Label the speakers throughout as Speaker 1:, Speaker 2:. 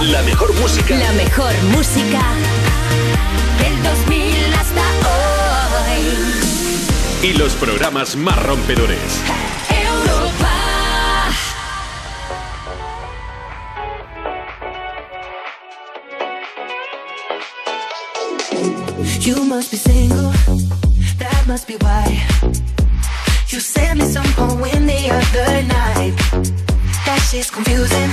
Speaker 1: La mejor música.
Speaker 2: La mejor música del 2000 hasta hoy.
Speaker 1: Y los programas más rompedores.
Speaker 2: Europa.
Speaker 3: You must be single, that must be why. You sent me some poem the other night. That shit's confusing,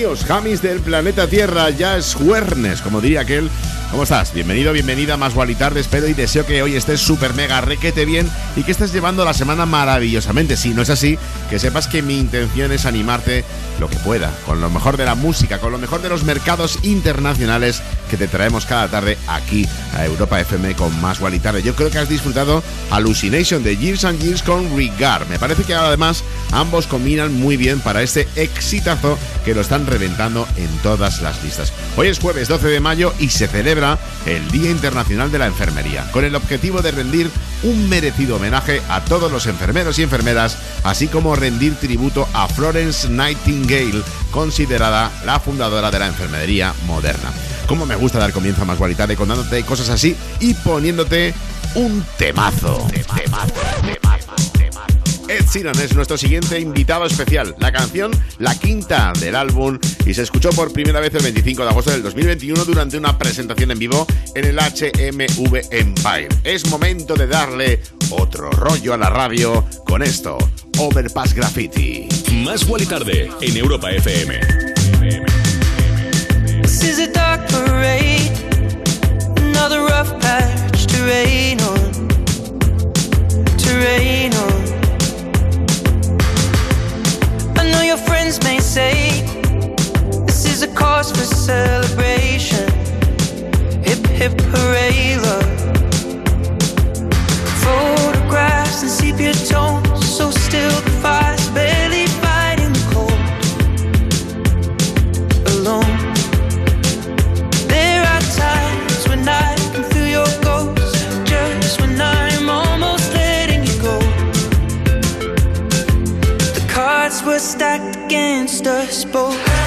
Speaker 4: Jamíos, jamis del planeta Tierra, ya es jueves, como diría aquel. ¿Cómo estás? Bienvenido, bienvenida Más Gual y Tarde. Espero y deseo que hoy estés súper mega requete bien y que estés llevando la semana maravillosamente. Si no es así, que sepas que mi intención es animarte lo que pueda, con lo mejor de la música, con lo mejor de los mercados internacionales que te traemos cada tarde aquí a Europa FM con Más Gual y Tarde. Yo creo que has disfrutado Hallucination de Years and Years con Regard. Me parece que además ambos combinan muy bien para este exitazo que lo están reventando en todas las listas. Hoy es jueves 12 de mayo y se celebra el Día Internacional de la Enfermería, con el objetivo de rendir un merecido homenaje a todos los enfermeros y enfermeras, así como rendir tributo a Florence Nightingale, considerada la fundadora de la enfermería moderna. Como me gusta dar comienzo a más cualidad contándote cosas así y poniéndote un temazo. Temazo, temazo, temazo. Ed Sheeran es nuestro siguiente invitado especial. La canción, la quinta del álbum, y se escuchó por primera vez el 25 de agosto del 2021 durante una presentación en vivo en el HMV Empire. Es momento de darle otro rollo a la radio con esto, Overpass Graffiti.
Speaker 1: Más Wally tarde en Europa FM.
Speaker 5: This is a dark parade, another rough patch to rain on, to rain on. know your friends may say this is a cause for celebration. Hip hip hooray, love. Photographs and sepia tones, so still the fire. Were stacked against us both.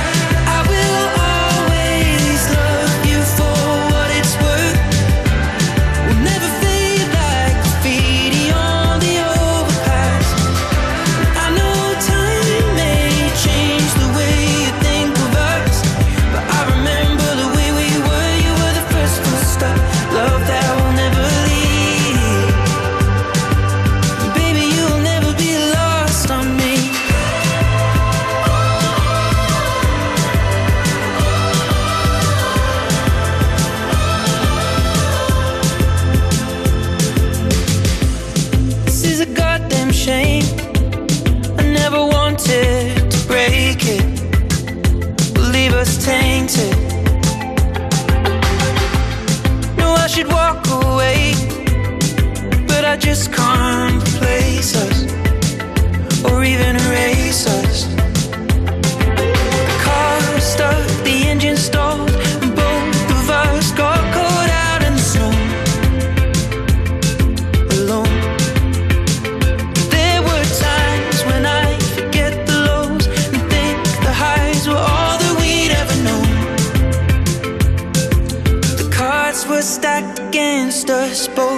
Speaker 5: just us,
Speaker 1: both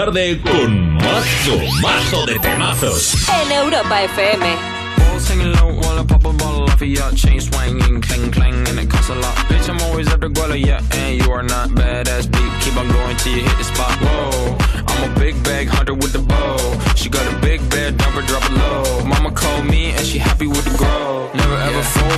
Speaker 1: Tarde con mazo, mazo de temazos.
Speaker 2: En Europa FM.
Speaker 6: Balls hanging low while I pop a bottle off of your chain swinging, clang clang, and it costs a lot. Bitch, I'm always at the guala, yeah, and you are not badass beat. Keep on going till you hit the spot. Whoa, I'm a big bag hunter with the bow. She got a big bed, her, drop it low. Mama called me and she happy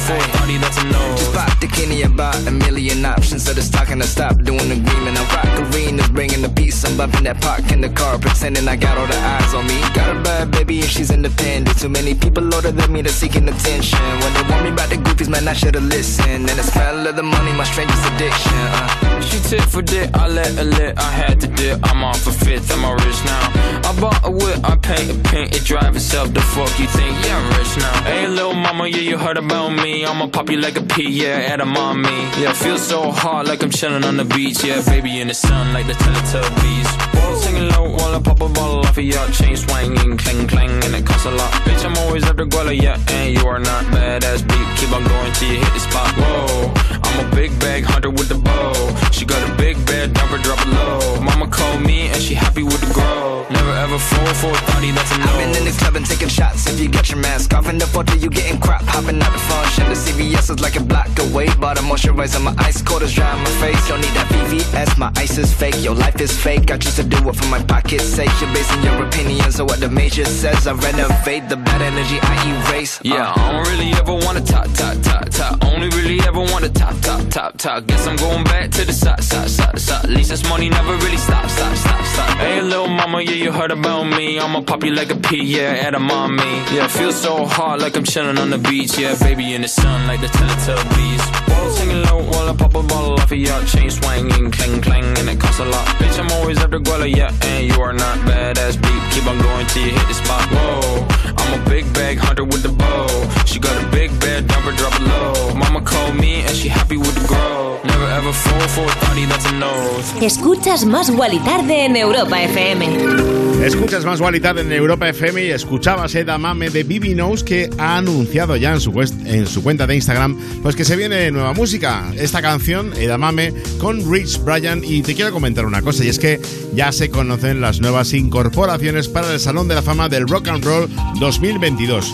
Speaker 6: for a thotty, that's a no.
Speaker 7: Just pop the Kenny about a million options. So just talking to stop doing agreement. I rock arenas, bringing the peace. I'm bumping that park in the car, pretending I got all the eyes on me. Got a bad baby and she's independent. Too many people older than me, they're seeking attention. When they want me about the goofies, man, I should've listened. And the smell of the money, my strangest addiction. Uh.
Speaker 6: She tit for dick, I let her lit, I had to dip. I'm off a fifth, I'm all rich now. I bought a whip, I paint a paint, it drive itself. The fuck you think? Yeah, I'm rich now. Hey, little mama, yeah, you heard about me. I'ma pop you like a pea, yeah, at a mommy. Yeah, feel so hot like I'm chilling on the beach. Yeah, baby in the sun like the Teletubbies. Balls singing low while I pop a bottle off of your chain swinging, clang clang, and it costs a lot. Bitch, I'm always at the guala, yeah, and you are not badass beat. Keep on going till you hit the spot. Whoa, I'm a big bag hunter with the bow. She got a big bed, her, drop it low. Mama called me and she happy with the grow. Never ever fall for a thotty, that's a no.
Speaker 7: I've been in the club and taking shots. If you got your mask off in the photo, you getting crap. Hopping out the function. The CVS is like a block away. Bought a moisturizer, my ice cold is dry on my face. Don't need that VVS, my ice is fake. Your life is fake. I choose to do it for my pocket's sake. You're basing your opinions on what the major says. I renovate the bad energy I erase. Uh.
Speaker 6: Yeah, I don't really ever wanna top, top, top, top. Only really ever wanna top, top, top, top. Guess I'm going back to the side, side, side, side. At least this money never really stop, stop, stop, stop. Hey, little mama, yeah, you heard about me. I'ma pop you like a pea, yeah, at a mommy. Yeah, feel so hot like I'm chilling on the beach. Yeah, baby in the sun like the Teletubbies. Balls hanging low while I pop a a bottle off of your chain swinging, clang clang, and it costs a lot. Bitch, I'm always after Guala, yeah, and you are not badass beat. Keep on going till you hit the spot. Whoa, I'm a big bag hunter with the bow. She got a big bed, drop her, drop it low. Mama called me and she happy with the grow. Never ever fall for a thotty, that's a nose.
Speaker 8: Escuchas Más Guali Tarde en Europa FM.
Speaker 9: Escuchas más Gualitad en Europa FM y escuchabas Eda Mame de Bibi Knows que ha anunciado ya en su, cuenta de Instagram pues que se viene nueva música. Esta canción, Eda Mame, con Rich Bryan y te quiero comentar una cosa y es que ya se conocen las nuevas incorporaciones para el Salón de la Fama del Rock and Roll 2022.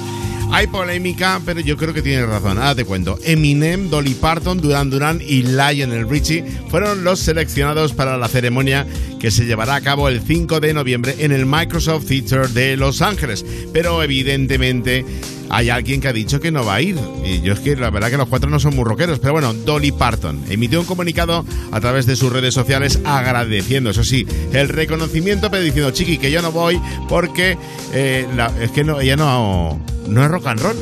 Speaker 9: Hay polémica, pero yo creo que tienes razón. Ahora te cuento. Eminem, Dolly Parton, Duran Duran y Lionel Richie fueron los seleccionados para la ceremonia que se llevará a cabo el 5 de noviembre en el Microsoft Theater de Los Ángeles. Pero evidentemente hay alguien que ha dicho que no va a ir. Y yo es que la verdad que los cuatro no son muy rockeros. Pero bueno, Dolly Parton emitió un comunicado a través de sus redes sociales agradeciendo, eso sí, el reconocimiento, pero diciendo, chiqui, que yo no voy porque eh, es que no, ella no, no es rock and roll.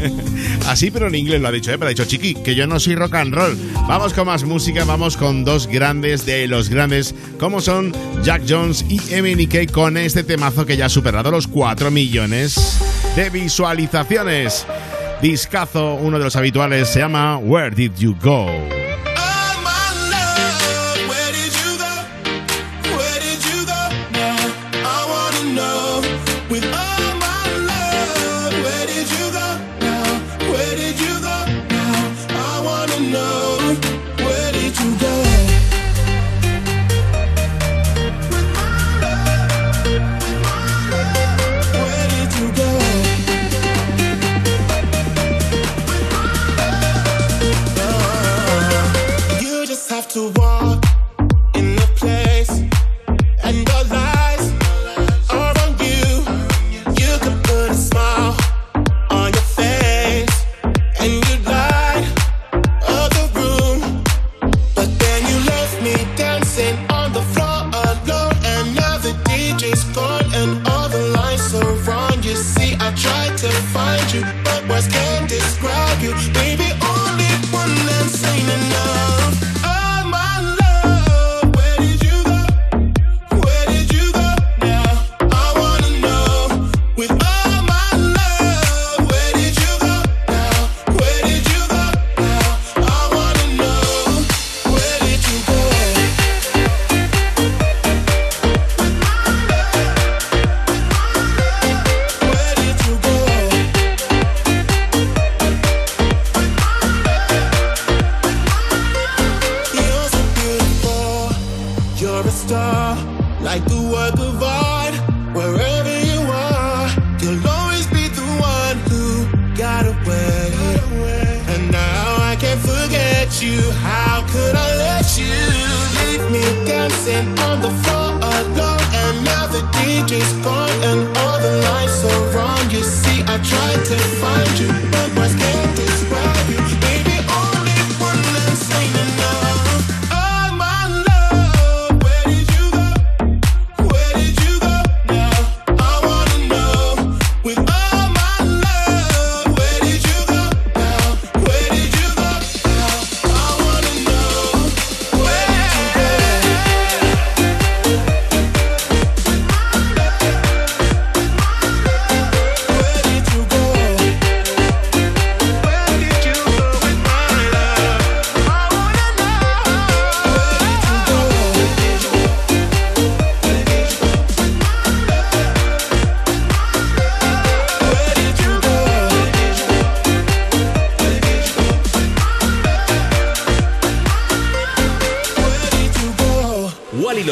Speaker 9: Así, pero en inglés lo ha dicho, ¿eh? pero ha dicho, chiqui, que yo no soy rock and roll. Vamos con más música, vamos con dos grandes de los grandes, como son Jack Jones y MNK con este temazo que ya ha superado los 4 millones de visualizaciones. Discazo, uno de los habituales, se llama Where Did You Go?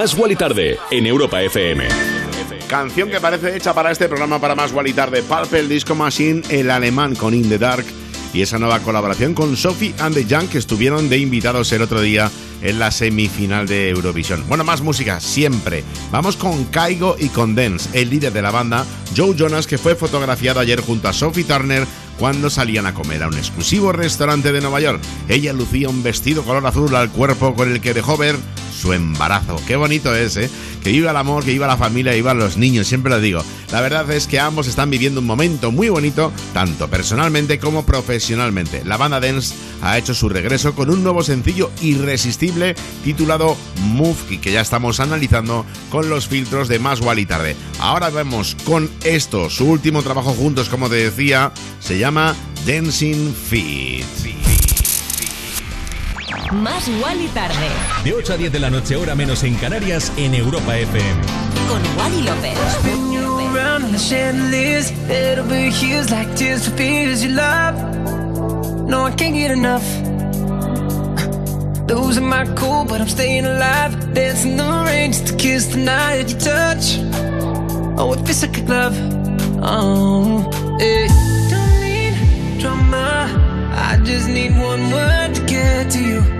Speaker 1: Más Wally Tarde en Europa FM.
Speaker 4: Canción que parece hecha para este programa para más y tarde. Purple Disco Machine, el alemán con In the Dark y esa nueva colaboración con Sophie and the Young que estuvieron de invitados el otro día en la semifinal de Eurovisión. Bueno, más música, siempre. Vamos con Kaigo y con Dance, el líder de la banda, Joe Jonas, que fue fotografiado ayer junto a Sophie Turner cuando salían a comer a un exclusivo restaurante de Nueva York. Ella lucía un vestido color azul al cuerpo con el que dejó ver su embarazo. Qué bonito es, ¿eh? Que viva el amor, que viva la familia, que viva los niños, siempre lo digo. La verdad es que ambos están viviendo un momento muy bonito, tanto personalmente como profesionalmente. La banda Dance ha hecho su regreso con un nuevo sencillo irresistible titulado Move que ya estamos analizando con los filtros de Más y Tarde. Ahora vemos con esto, su último trabajo juntos, como te decía, se llama Dancing Feet.
Speaker 2: Más Wally tarde.
Speaker 10: De 8 a 10 de la noche, hora menos en Canarias, en Europa FM.
Speaker 2: Con Wally López.
Speaker 5: Spin you around on the chandeliers. Head over heels like tears for fears you love. No, I can't get enough. Losing my cool, but I'm staying alive. Dancing the rain just to kiss the night that you touch. Oh, it feels like a glove. Oh, hey. Don't need drama. I just need one word to get to you.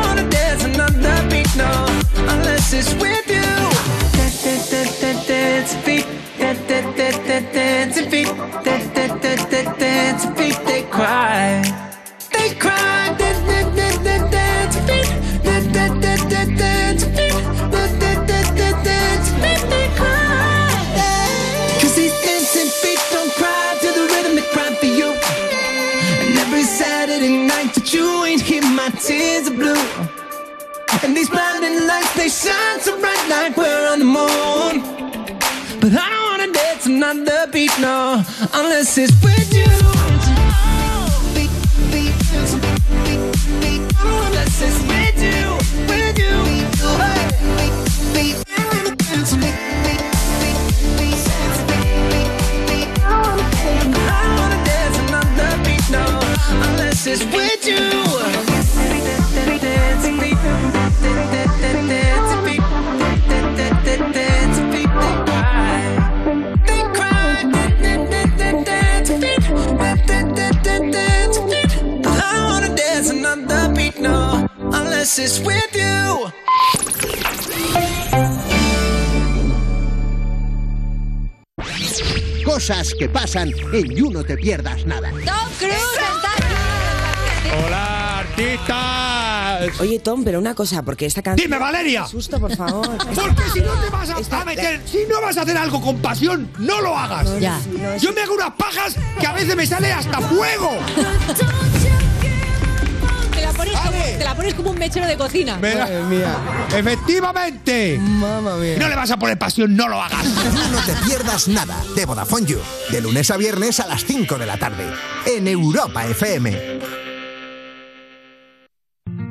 Speaker 5: no, unless it's with you. Like we're on the moon. But I don't wanna dance another beat, no, unless it's with you. I wanna dance another beat, no, unless it's with you. It's with you.
Speaker 11: Cosas que pasan en You No Te Pierdas Nada.
Speaker 12: ¡Tom Cruise está
Speaker 13: ¡Hola, artistas!
Speaker 14: Oye, Tom, pero una cosa, porque esta canción.
Speaker 13: ¡Dime, Valeria!
Speaker 14: Susto, por favor.
Speaker 13: Porque si no te vas a, a meter, si no vas a hacer algo con pasión, no lo hagas.
Speaker 14: No, Ya.
Speaker 13: Yo me hago unas pajas que a veces me sale hasta fuego.
Speaker 12: Te la pones como un mechero de cocina.
Speaker 13: Madre mía. Efectivamente.
Speaker 11: Mamma mía.
Speaker 13: No le vas a poner pasión, no lo hagas.
Speaker 11: No Te Pierdas Nada de Vodafone You. De lunes a viernes a las 5 de la tarde. En Europa FM.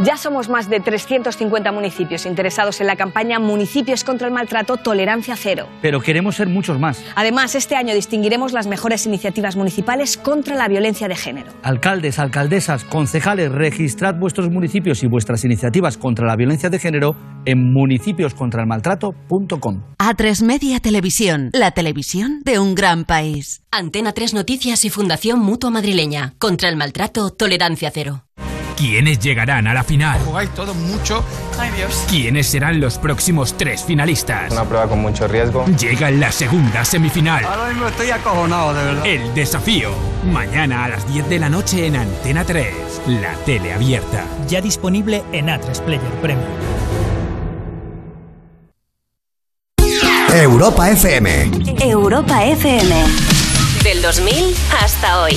Speaker 15: Ya somos más de 350 municipios interesados en la campaña Municipios contra el Maltrato Tolerancia Cero.
Speaker 16: Pero queremos ser muchos más.
Speaker 15: Además, este año distinguiremos las mejores iniciativas municipales contra la violencia de género.
Speaker 16: Alcaldes, alcaldesas, concejales, registrad vuestros municipios y vuestras iniciativas contra la violencia de género en municipioscontraelmaltrato.com.
Speaker 17: A3 Media Televisión, la televisión de un gran país.
Speaker 2: Antena 3 Noticias y Fundación Mutua Madrileña. Contra el maltrato, tolerancia cero.
Speaker 18: ¿Quiénes llegarán a la final?
Speaker 19: Jugáis todos mucho. Ay, Dios.
Speaker 18: ¿Quiénes serán los próximos tres finalistas?
Speaker 20: Una prueba con mucho riesgo.
Speaker 18: Llega la segunda semifinal.
Speaker 19: Ahora mismo estoy acojonado, de verdad.
Speaker 18: El desafío. Mañana a las 10 de la noche en Antena 3. La tele abierta.
Speaker 21: Ya disponible en A3 Player Premium.
Speaker 11: Europa FM.
Speaker 2: Europa FM. Del 2000 hasta hoy.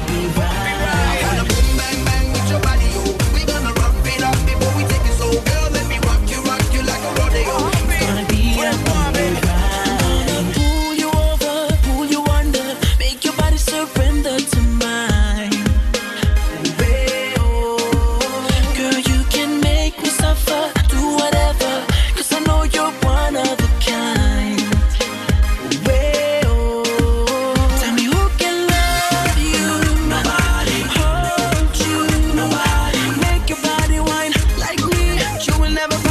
Speaker 10: will never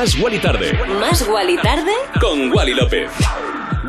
Speaker 1: Más Wally tarde.
Speaker 2: Más Wally tarde.
Speaker 1: Con Wally López.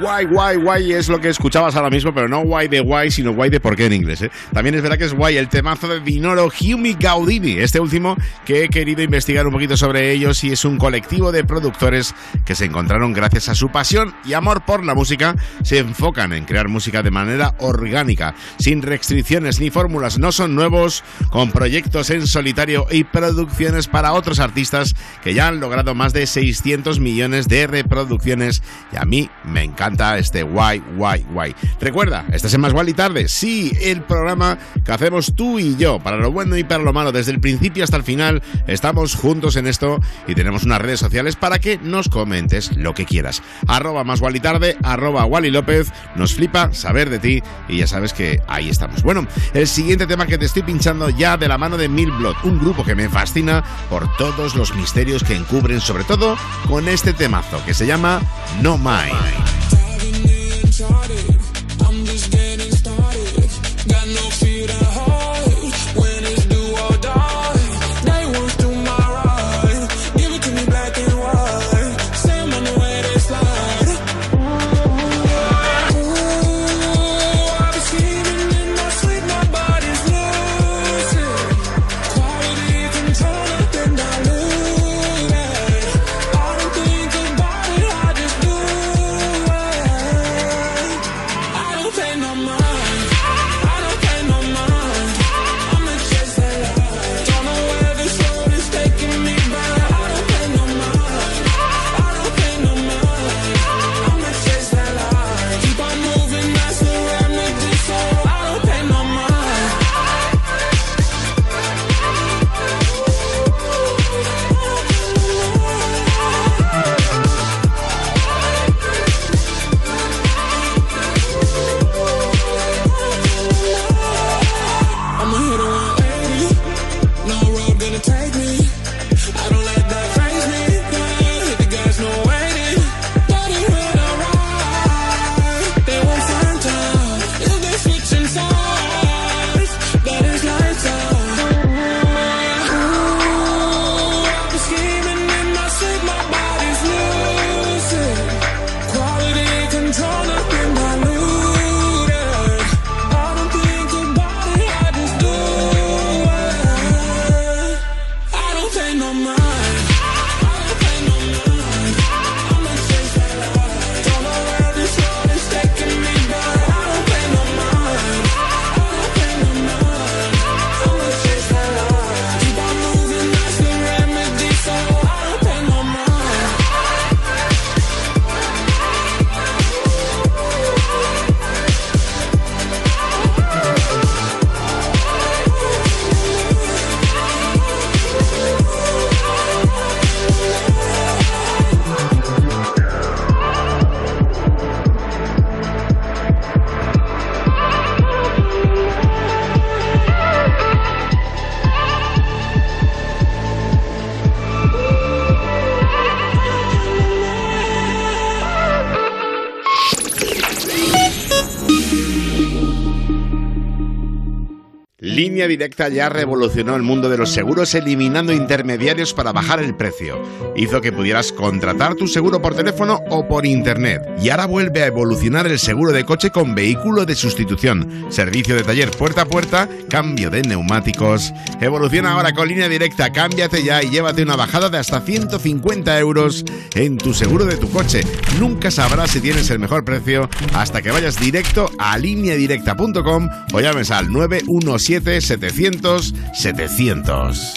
Speaker 4: Guay, guay, guay es lo que escuchabas ahora mismo, pero no guay de guay, sino guay de por qué en inglés. ¿eh? También es verdad que es guay el temazo de Dinoro Humi Gaudini, este último que he querido investigar un poquito sobre ellos y es un colectivo de productores que se encontraron gracias a su pasión y amor por la música, se enfocan en crear música de manera orgánica, sin restricciones ni fórmulas, no son nuevos, con proyectos en solitario y producciones para otros artistas que ya han logrado más de 600 millones de reproducciones y a mí me encanta este guay, guay, guay. Recuerda, estás en Más Guay y Tarde, sí, el programa que hacemos tú y yo, para lo bueno y para lo malo, desde el principio hasta el final, estamos juntos en esto y tenemos unas redes sociales para que nos comentes lo que quieras. Arroba Más Guay y Tarde, arroba Wally López, nos flipa saber de ti y ya sabes que ahí estamos. Bueno, el siguiente tema que te estoy pinchando ya de la mano de Mil Blood, un grupo que me fascina por todos los misterios que encubren, sobre todo con este temazo que se llama No Mind.
Speaker 5: I'm
Speaker 4: Directa ya revolucionó el mundo de los seguros eliminando intermediarios para bajar el precio. Hizo que pudieras contratar tu seguro por teléfono o por internet. Y ahora vuelve a evolucionar el seguro de coche con vehículo de sustitución, servicio de taller puerta a puerta, cambio de neumáticos. Evoluciona ahora con Línea Directa, cámbiate ya y llévate una bajada de hasta 150 euros en tu seguro de tu coche. Nunca sabrás si tienes el mejor precio hasta que vayas directo a lineadirecta.com o llames al 917 700 700.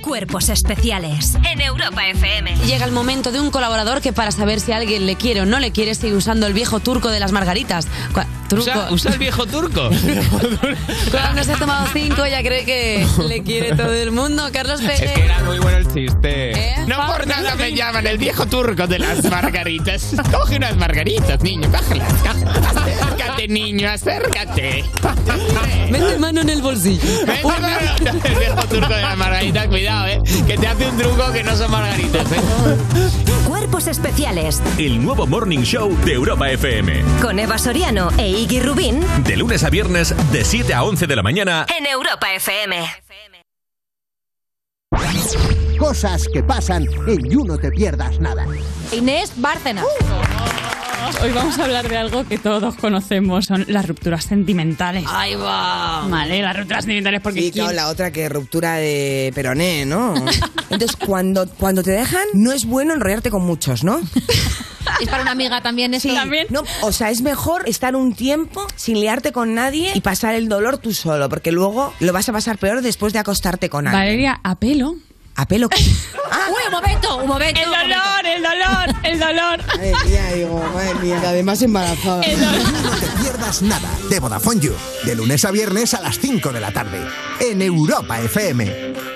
Speaker 2: Cuerpos especiales en Europa FM.
Speaker 22: Llega el momento de un colaborador que para saber si alguien le quiere o no le quiere sigue usando el viejo turco de las margaritas. Truco.
Speaker 23: Usa, usa el viejo turco.
Speaker 22: Cuando se ha tomado cinco ya cree que le quiere todo el mundo. Carlos Pérez.
Speaker 23: Es que era muy bueno el chiste.
Speaker 22: ¿Eh?
Speaker 23: No por nada me llaman el viejo turco de las margaritas. Coge unas margaritas, niño, cógelas. Acércate, niño, acércate.
Speaker 22: Mete mano en el bolsillo.
Speaker 23: Mete mano el viejo turco de las margaritas, cuidado, eh. Que te hace un truco que no son margaritas, eh.
Speaker 2: Cuerpos especiales
Speaker 10: El nuevo Morning Show de Europa FM.
Speaker 2: con Eva Soriano e Iggy Rubín
Speaker 10: De lunes a viernes, de 7 a 11 de la mañana.
Speaker 2: en Europa FM.
Speaker 24: Cosas que pasan en You No Te Pierdas Nada.
Speaker 12: Inés Bárcena. Hoy vamos a hablar de algo que todos conocemos, son las rupturas sentimentales.
Speaker 22: Ahí va.
Speaker 12: Vale, las rupturas sentimentales porque
Speaker 14: Sí,
Speaker 12: ¿quién-
Speaker 14: claro, la otra que ruptura de peroné, ¿no? Entonces, cuando, cuando te dejan, no es bueno enrollarte con muchos, ¿no?
Speaker 12: es para una amiga también eso. También.
Speaker 14: No, o sea, es mejor estar un tiempo sin liarte con nadie y pasar el dolor tú solo, porque luego lo vas a pasar peor después de acostarte con alguien.
Speaker 12: Valeria, a pelo.
Speaker 14: ¿A pelo?
Speaker 12: Uy, un momento, un momento. El dolor, el dolor, el dolor.
Speaker 14: Madre mía, digo, madre mía, que además embarazada.
Speaker 24: No te pierdas nada de Vodafone You. De lunes a viernes a las 5 de la tarde. En Europa FM.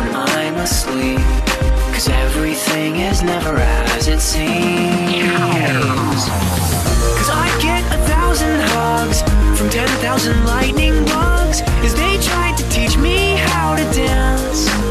Speaker 3: when I'm asleep. Cause everything is never as it seems. Cause I get a thousand hugs from ten thousand lightning bugs as they tried to teach me how to dance.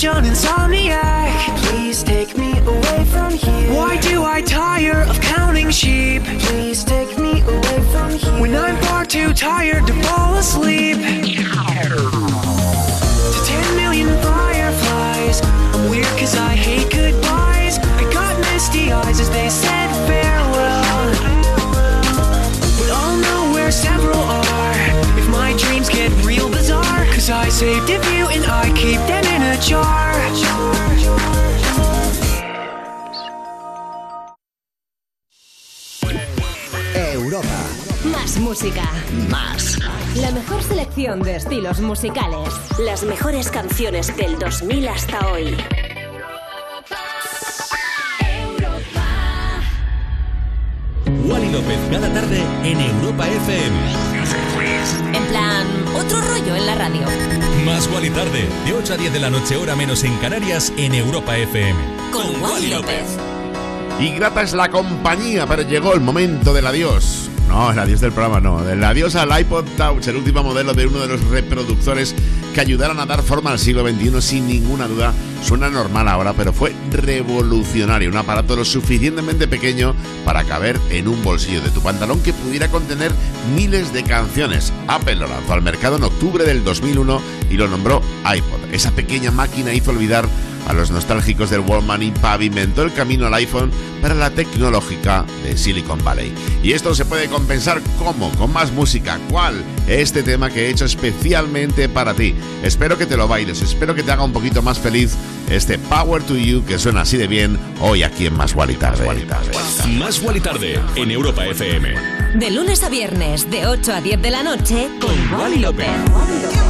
Speaker 3: Such an insomniac. Please take me away from here. Why do I tire of counting sheep? Please take me away from here. When I'm far too tired to fall asleep. To 10 million fireflies. I'm weird cause I hate goodbyes. I got misty eyes as they said farewell. But I'll know where several are if my dreams get real bizarre. Cause I saved a
Speaker 24: Europa.
Speaker 2: Más música.
Speaker 24: Más.
Speaker 2: La mejor selección de estilos musicales. Las mejores canciones del 2000 hasta hoy.
Speaker 10: Wally Wally López cada tarde en Europa FM. Wally tarde, de 8 a 10 de la noche, hora menos en Canarias, en Europa FM.
Speaker 2: Con Wally López.
Speaker 4: Y grata es la compañía, pero llegó el momento del adiós. No, el adiós del programa no. El adiós al iPod Touch, el último modelo de uno de los reproductores que ayudaron a dar forma al siglo XXI sin ninguna duda. Suena normal ahora, pero fue revolucionario. Un aparato lo suficientemente pequeño para caber en un bolsillo de tu pantalón que pudiera contener miles de canciones. Apple lo lanzó al mercado en octubre del 2001 y lo nombró iPod. Esa pequeña máquina hizo olvidar a los nostálgicos del Walkman y pavimentó el camino al iPhone para la tecnológica de Silicon Valley. Y esto se puede compensar como con más música. ¿Cuál? Este tema que he hecho especialmente para ti. Espero que te lo bailes, espero que te haga un poquito más feliz este Power to You que suena así de bien hoy aquí en Más Wally Tarde.
Speaker 8: Más Wally Tarde en Europa FM.
Speaker 2: De lunes a viernes, de 8 a 10 de la noche, con Wally López.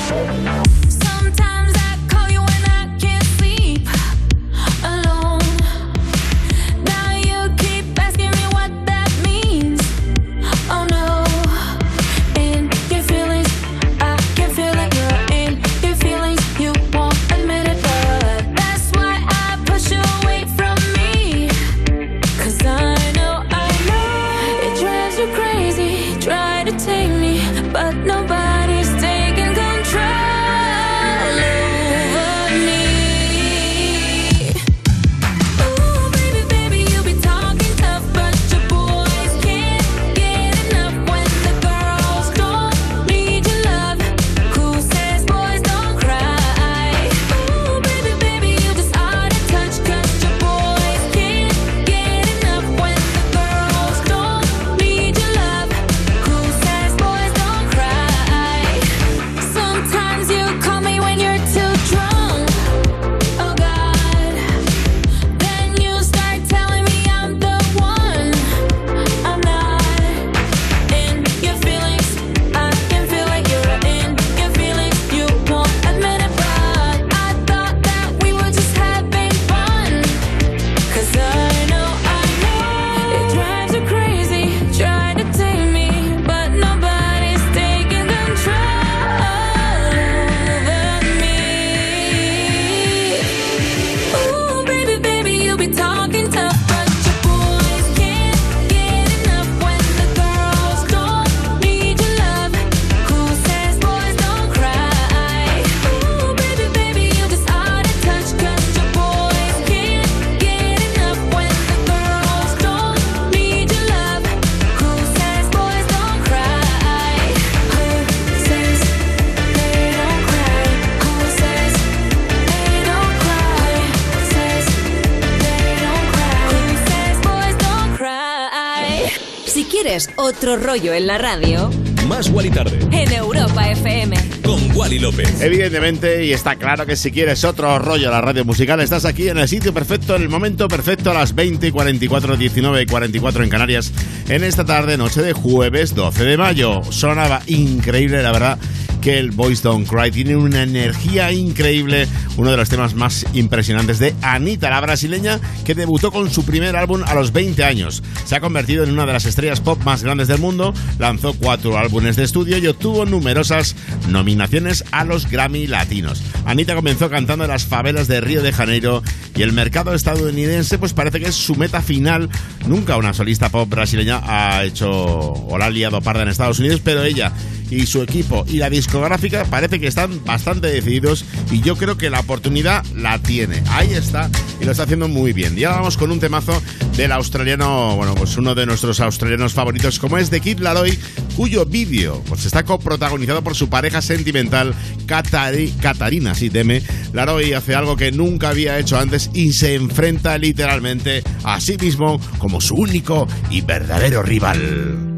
Speaker 2: Otro rollo en la radio,
Speaker 10: Más Wally Tarde
Speaker 2: en Europa FM.
Speaker 10: con Wally López.
Speaker 4: Evidentemente, y está claro que si quieres otro rollo a la radio musical, estás aquí en el sitio perfecto, en el momento perfecto, a las 20 y 44, 19 y 44 en Canarias, en esta tarde, noche de jueves 12 de mayo. Sonaba increíble, la verdad, que el Boys Don't Cry tiene una energía increíble, uno de los temas más impresionantes de Anita, la brasileña, que debutó con su primer álbum a los 20 años. Se ha convertido en una de las estrellas pop más grandes del mundo, lanzó cuatro álbumes de estudio y obtuvo numerosas nominaciones a los Grammy Latinos. Anita comenzó cantando en las favelas de Río de Janeiro y el mercado estadounidense pues parece que es su meta final. Nunca una solista pop brasileña ha hecho o la ha liado parda en Estados Unidos, pero ella y su equipo y la discográfica parece que están bastante decididos y yo creo que la oportunidad la tiene. Ahí está y lo está haciendo muy bien. Y ahora vamos con un temazo del australiano, bueno, pues uno de nuestros australianos favoritos como es de Kid Laroi, cuyo vídeo pues está coprotagonizado por su pareja sentimental Katari- Katarina, sí, teme. Laroi hace algo que nunca había hecho antes y se enfrenta literalmente a sí mismo como su único y verdadero rival.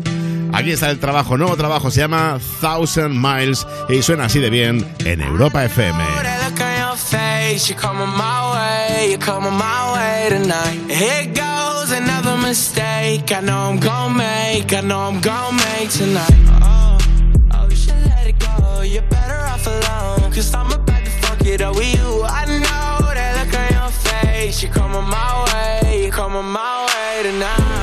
Speaker 4: Aquí está el trabajo, nuevo trabajo, se llama Thousand Miles y suena así de bien en Europa FM.
Speaker 5: Tonight.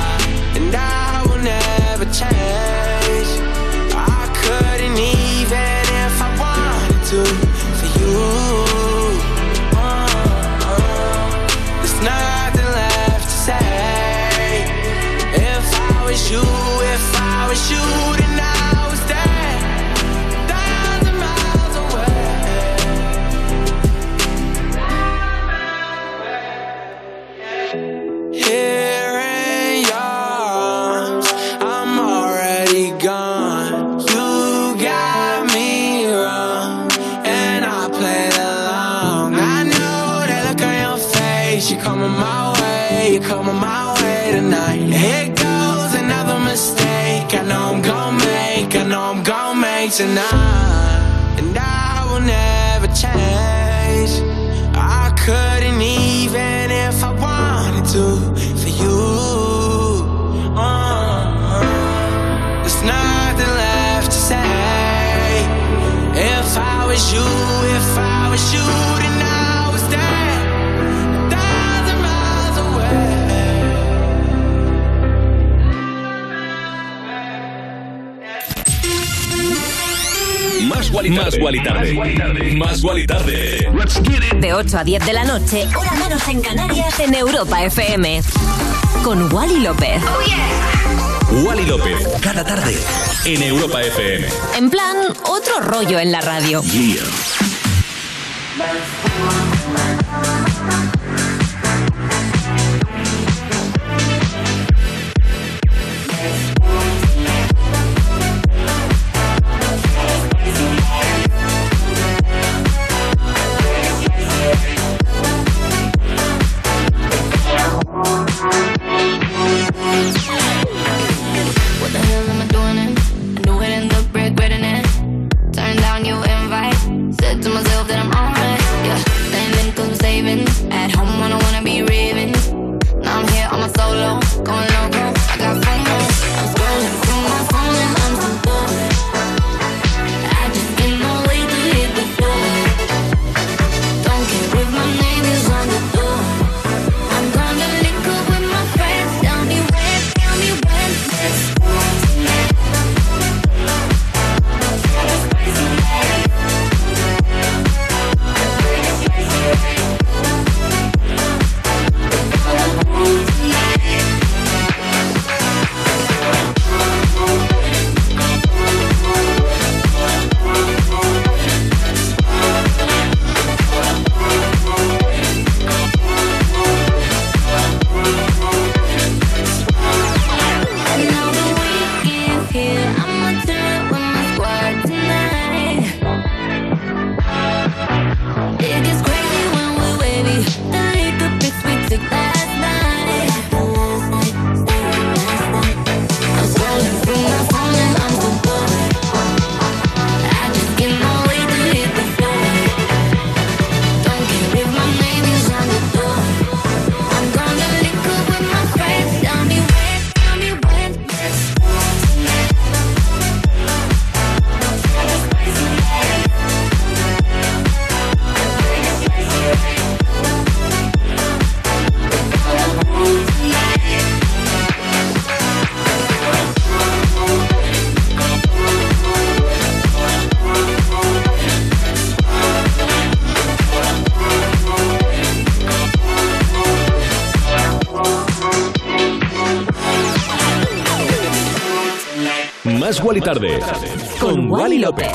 Speaker 1: Más Wally Tarde. Más Wally Tarde. Más Wally Tarde.
Speaker 2: De 8 a 10 de la noche, hora menos en Canarias, en Europa FM. Con Wally López.
Speaker 1: Wally López. Cada tarde. En Europa FM.
Speaker 2: En plan, otro rollo en la radio.
Speaker 1: Yeah.
Speaker 10: Guali Tarde. Con Wally López.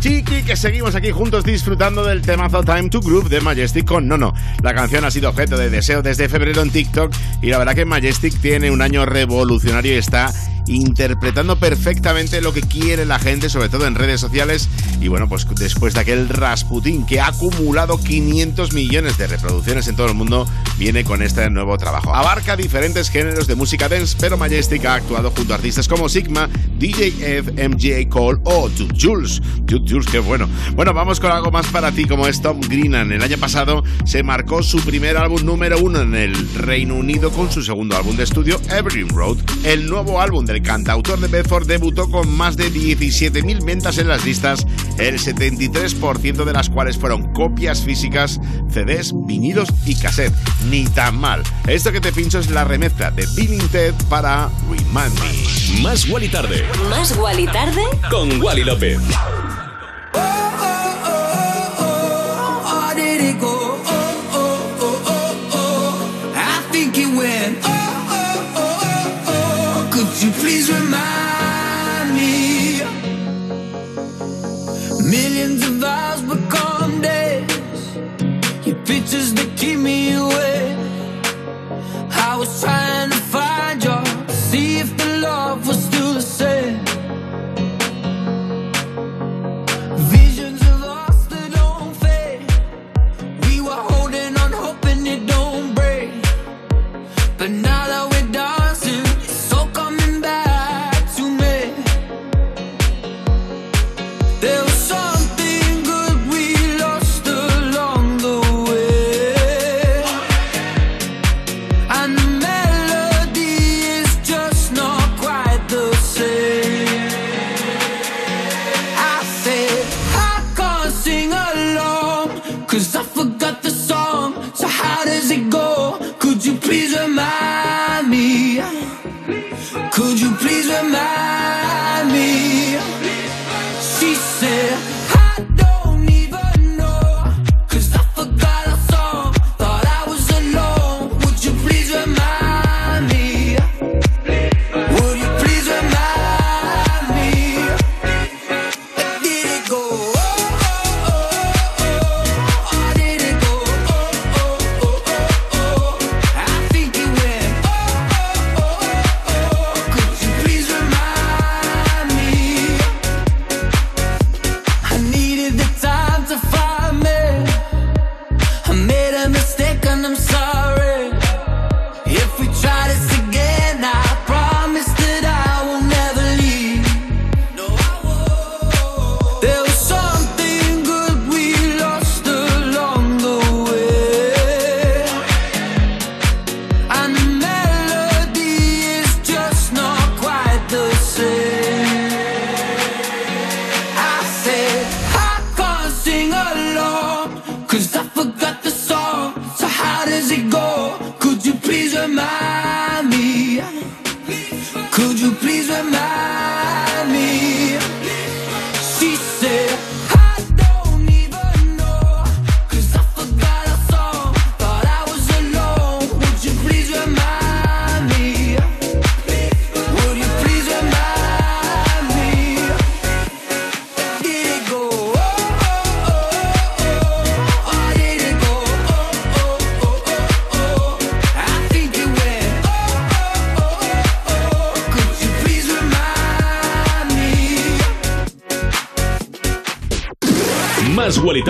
Speaker 4: Chiqui, que seguimos aquí juntos disfrutando del temazo Time to Groove de Majestic con Nono. La canción ha sido objeto de deseo desde febrero en TikTok y la verdad que Majestic tiene un año revolucionario y está interpretando perfectamente lo que quiere la gente, sobre todo en redes sociales. Y bueno, pues después de aquel Rasputin que ha acumulado 500 millones de reproducciones en todo el mundo, viene con este nuevo trabajo. Abarca diferentes géneros de música dance, pero Majestic ha actuado junto a artistas como Sigma, DJ F, MJ Cole o Jude Jules. Jules, qué bueno. Bueno, vamos con algo más para ti como es Tom Greenan. El año pasado se marcó su primer álbum número uno en el Reino Unido con su segundo álbum de estudio, Every Road. El nuevo álbum del cantautor de Bedford debutó con más de 17.000 ventas en las listas, el 73% de las cuales fueron copias físicas, CDs, vinilos y cassette. Ni tan mal. Esto que te pincho es la remezcla de Bill Ted para Remind Me.
Speaker 10: Más Guali Tarde.
Speaker 8: Más Wally tarde.
Speaker 10: Con Wally López.
Speaker 1: Pictures that keep me away. I was trying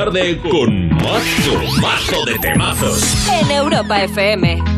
Speaker 10: Tarde con Mazo Mazo de temazos.
Speaker 8: En Europa FM.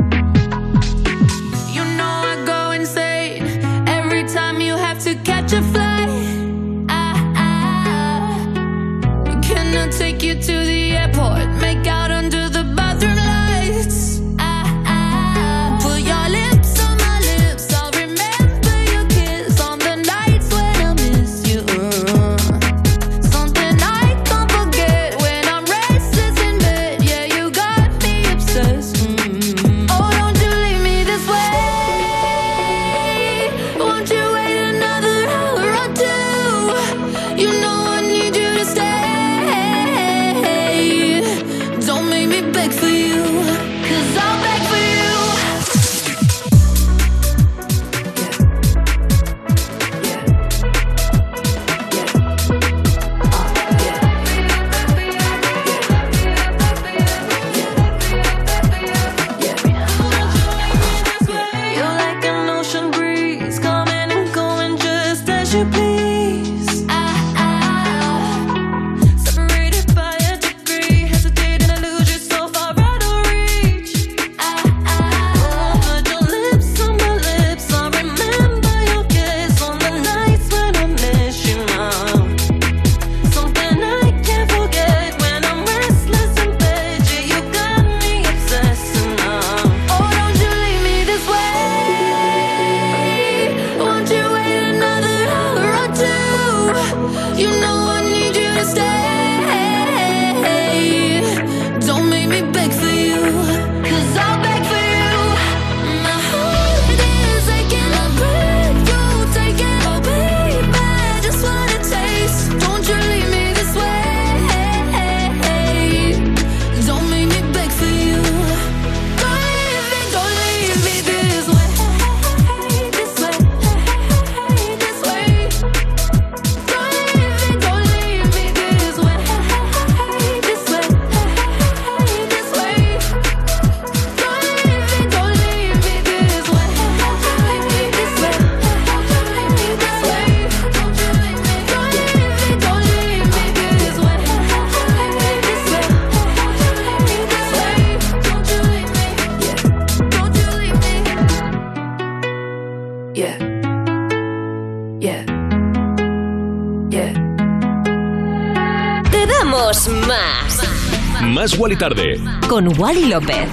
Speaker 2: Más
Speaker 10: Wally Tarde.
Speaker 2: Con Wally López.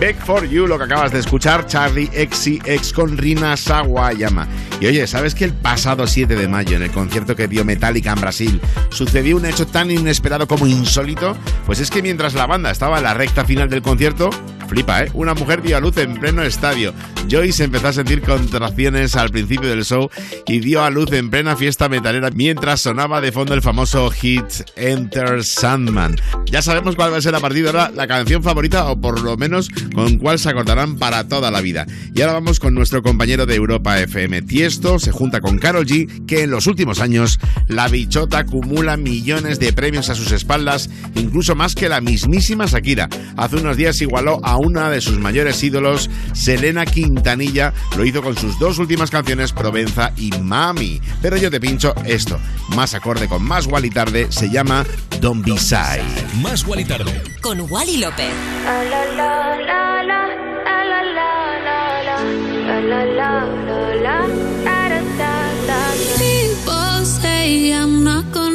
Speaker 4: Back for You, lo que acabas de escuchar, Charlie XCX con Rina Sawayama. Y oye, ¿sabes que el pasado 7 de mayo, en el concierto que dio Metallica en Brasil, sucedió un hecho tan inesperado como insólito? Pues es que mientras la banda estaba en la recta final del concierto, flipa, ¿eh? Una mujer dio a luz en pleno estadio. Joyce empezó a sentir contracciones al principio del show y dio a luz en plena fiesta metalera mientras sonaba de fondo el famoso hit Enter Sandman. Ya sabemos cuál va a ser a partir de ahora la canción favorita o por lo menos con cuál se acordarán para toda la vida. Y ahora vamos con nuestro compañero de Europa FM. Tiesto se junta con Carol G, que en los últimos años la bichota acumula millones de premios a sus espaldas, incluso más que la mismísima Shakira. Hace unos días igualó a una de sus mayores ídolos, Selena Quintanilla, lo hizo con sus dos últimas canciones, Provenza y Mami. Pero yo te pincho esto, más acorde con más Wally Tarde, se llama Don't Be Shy.
Speaker 25: Más Wally Tarde.
Speaker 2: Con Wally López.
Speaker 26: La la la la la, la la la la la, la la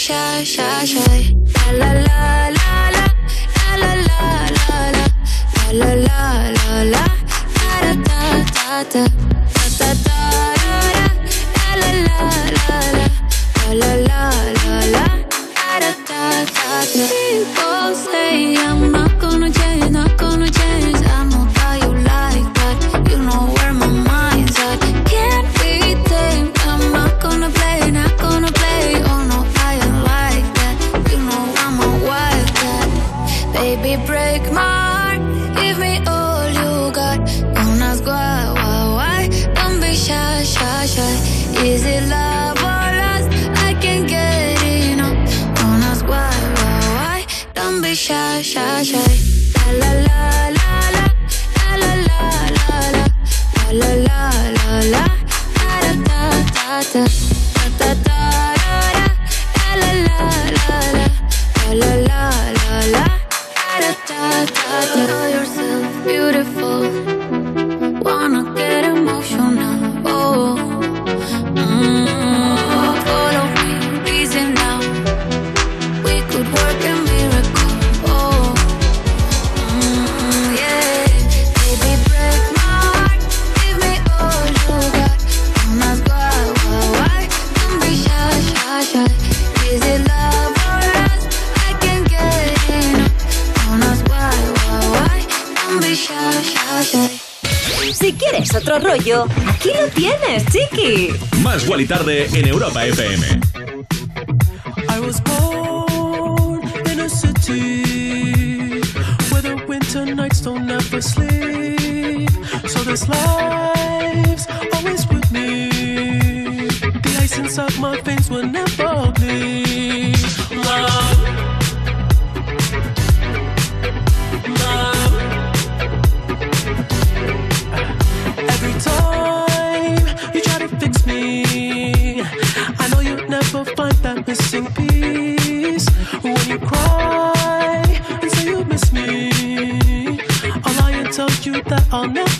Speaker 27: shy, shy, shy. La la la la la. La la la la la. La la la la la. Da da da da. Da da da. La la la la la. La la la la la. Da da. People say I'm
Speaker 2: Si quieres otro rollo, aquí lo tienes, chiqui.
Speaker 10: Más y Tarde en Europa FM.
Speaker 3: I was born in a city where the winter nights don't ever sleep. So this life's always with me. The ice inside my veins will never bleed. Piece. When you cry and say you miss me, lie and tell you that I'll never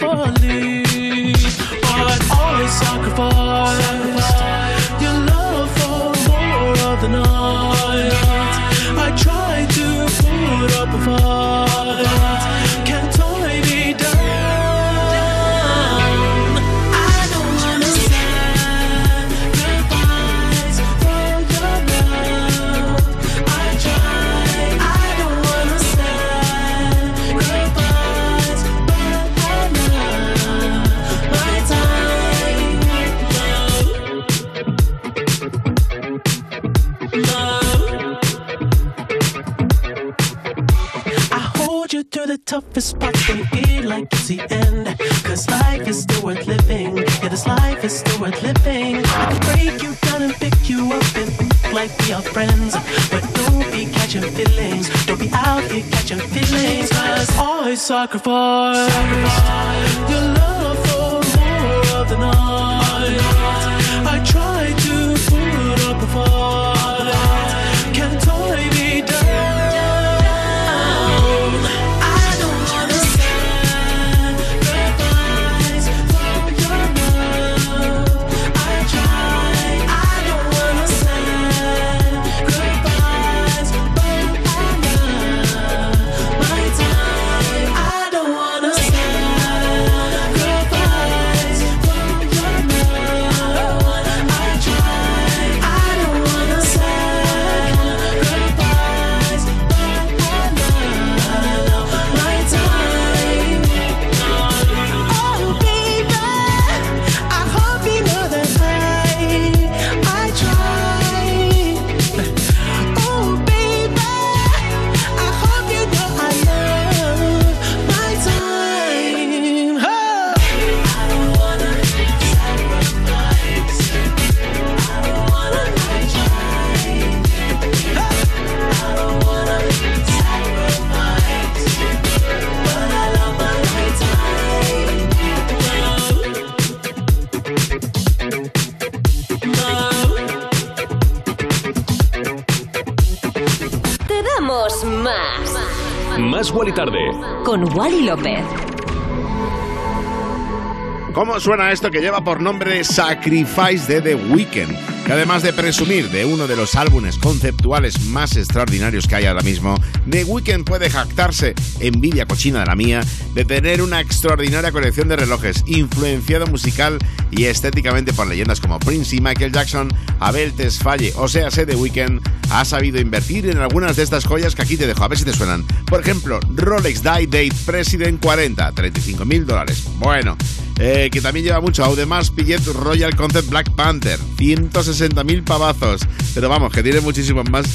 Speaker 3: I sacrifice
Speaker 2: Con Wally López.
Speaker 4: ¿Cómo suena esto que lleva por nombre Sacrifice de The Weeknd? Que además de presumir de uno de los álbumes conceptuales más extraordinarios que hay ahora mismo, The Weeknd puede jactarse, envidia cochina de la mía, de tener una extraordinaria colección de relojes, influenciado musical y estéticamente por leyendas como Prince y Michael Jackson, Abel Tesfaye, o sea, The Weeknd, ha sabido invertir en algunas de estas joyas que aquí te dejo, a ver si te suenan. Por ejemplo, Rolex Die Date President 40, 35 mil dólares. Bueno, eh, que también lleva mucho. Audemars Pillet Royal Concept Black Panther, 160.000 pavazos. Pero vamos, que tiene muchísimos más.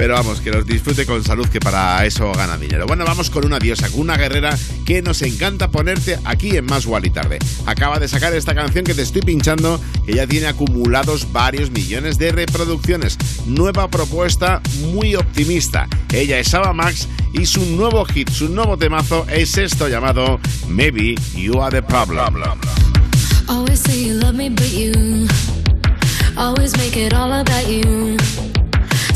Speaker 4: Pero vamos, que los disfrute con salud, que para eso gana dinero. Bueno, vamos con una diosa, con una guerrera que nos encanta ponerte aquí en Más y Tarde. Acaba de sacar esta canción que te estoy pinchando, que ya tiene acumulados varios millones de reproducciones. Nueva propuesta muy optimista. Ella es Ava Max y su nuevo hit, su nuevo temazo es esto llamado Maybe You Are the Problem.
Speaker 8: Always say you love me, but you always make it all about you.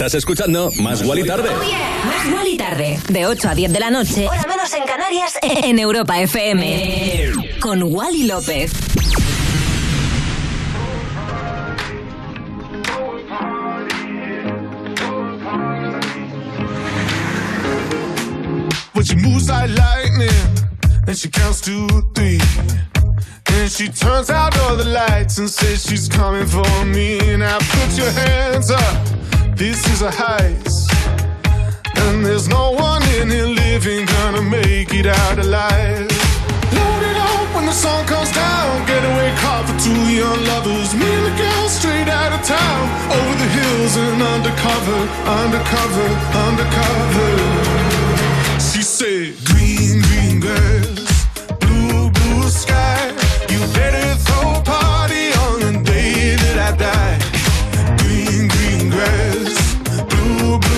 Speaker 1: Estás escuchando Más Guali Tarde.
Speaker 2: Oh. Más Tarde. De 8 a 10 de la noche. Hora menos en Canarias. En Europa FM. Con Wally López.
Speaker 28: She moves like lightning. And she counts to three. And she turns out all the lights and says she's coming for me. Now put your hands up. This is a heist. And there's no one in here living gonna make it out alive. Load it up when the sun comes down. Getaway car for two young lovers. Me and the girl straight out of town. Over the hills and undercover, undercover, undercover. She said, Green, green grass, blue, blue sky. You better.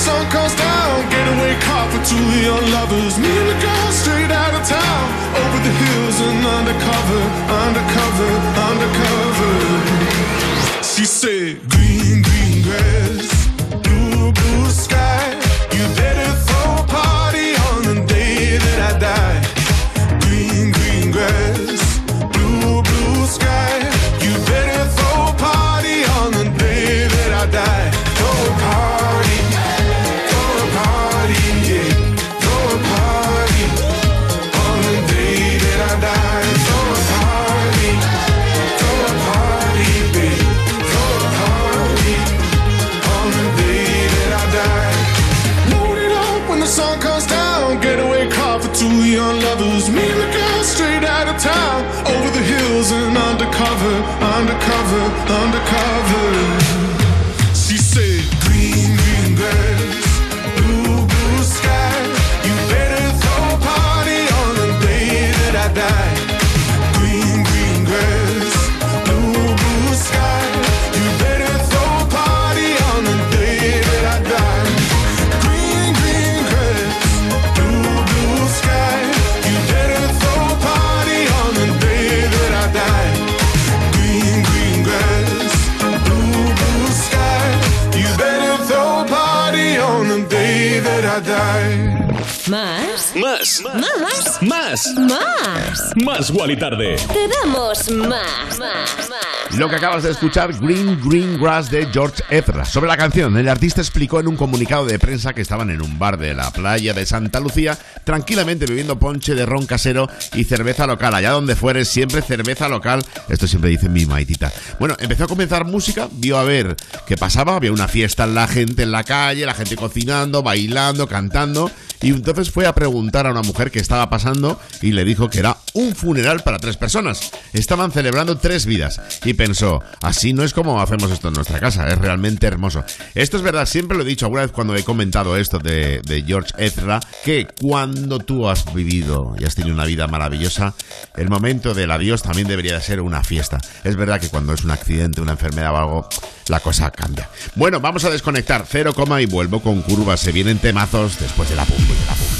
Speaker 28: sun comes down, getaway car for two young lovers. Me and the girl straight out of town, over the hills and undercover, undercover, undercover. She said, Green, green grass, blue, blue sky.
Speaker 2: ¿Más?
Speaker 1: Más.
Speaker 2: Más.
Speaker 1: Más Wally Tarde.
Speaker 2: Te damos más. Más. Más.
Speaker 4: Lo que acabas de escuchar, Green Green Grass de George Ezra. Sobre la canción, el artista explicó en un comunicado de prensa que estaban en un bar de la playa de Santa Lucía, tranquilamente bebiendo ponche de ron casero y cerveza local. Allá donde fueres, siempre cerveza local. Esto siempre dice mi maitita. Bueno, empezó a comenzar música, vio a ver qué pasaba, había una fiesta en la gente en la calle, la gente cocinando, bailando, cantando. Y entonces fue a preguntar a una mujer qué estaba pasando y le dijo que era un funeral para tres personas. Estaban celebrando tres vidas. Y pensó, así no es como hacemos esto en nuestra casa, es realmente hermoso. Esto es verdad, siempre lo he dicho alguna vez cuando he comentado esto de, de George Ezra, que cuando tú has vivido y has tenido una vida maravillosa, el momento del adiós también debería de ser una fiesta. Es verdad que cuando es un accidente, una enfermedad o algo, la cosa cambia. Bueno, vamos a desconectar cero coma y vuelvo con curvas. Se vienen temazos después de la la publi, la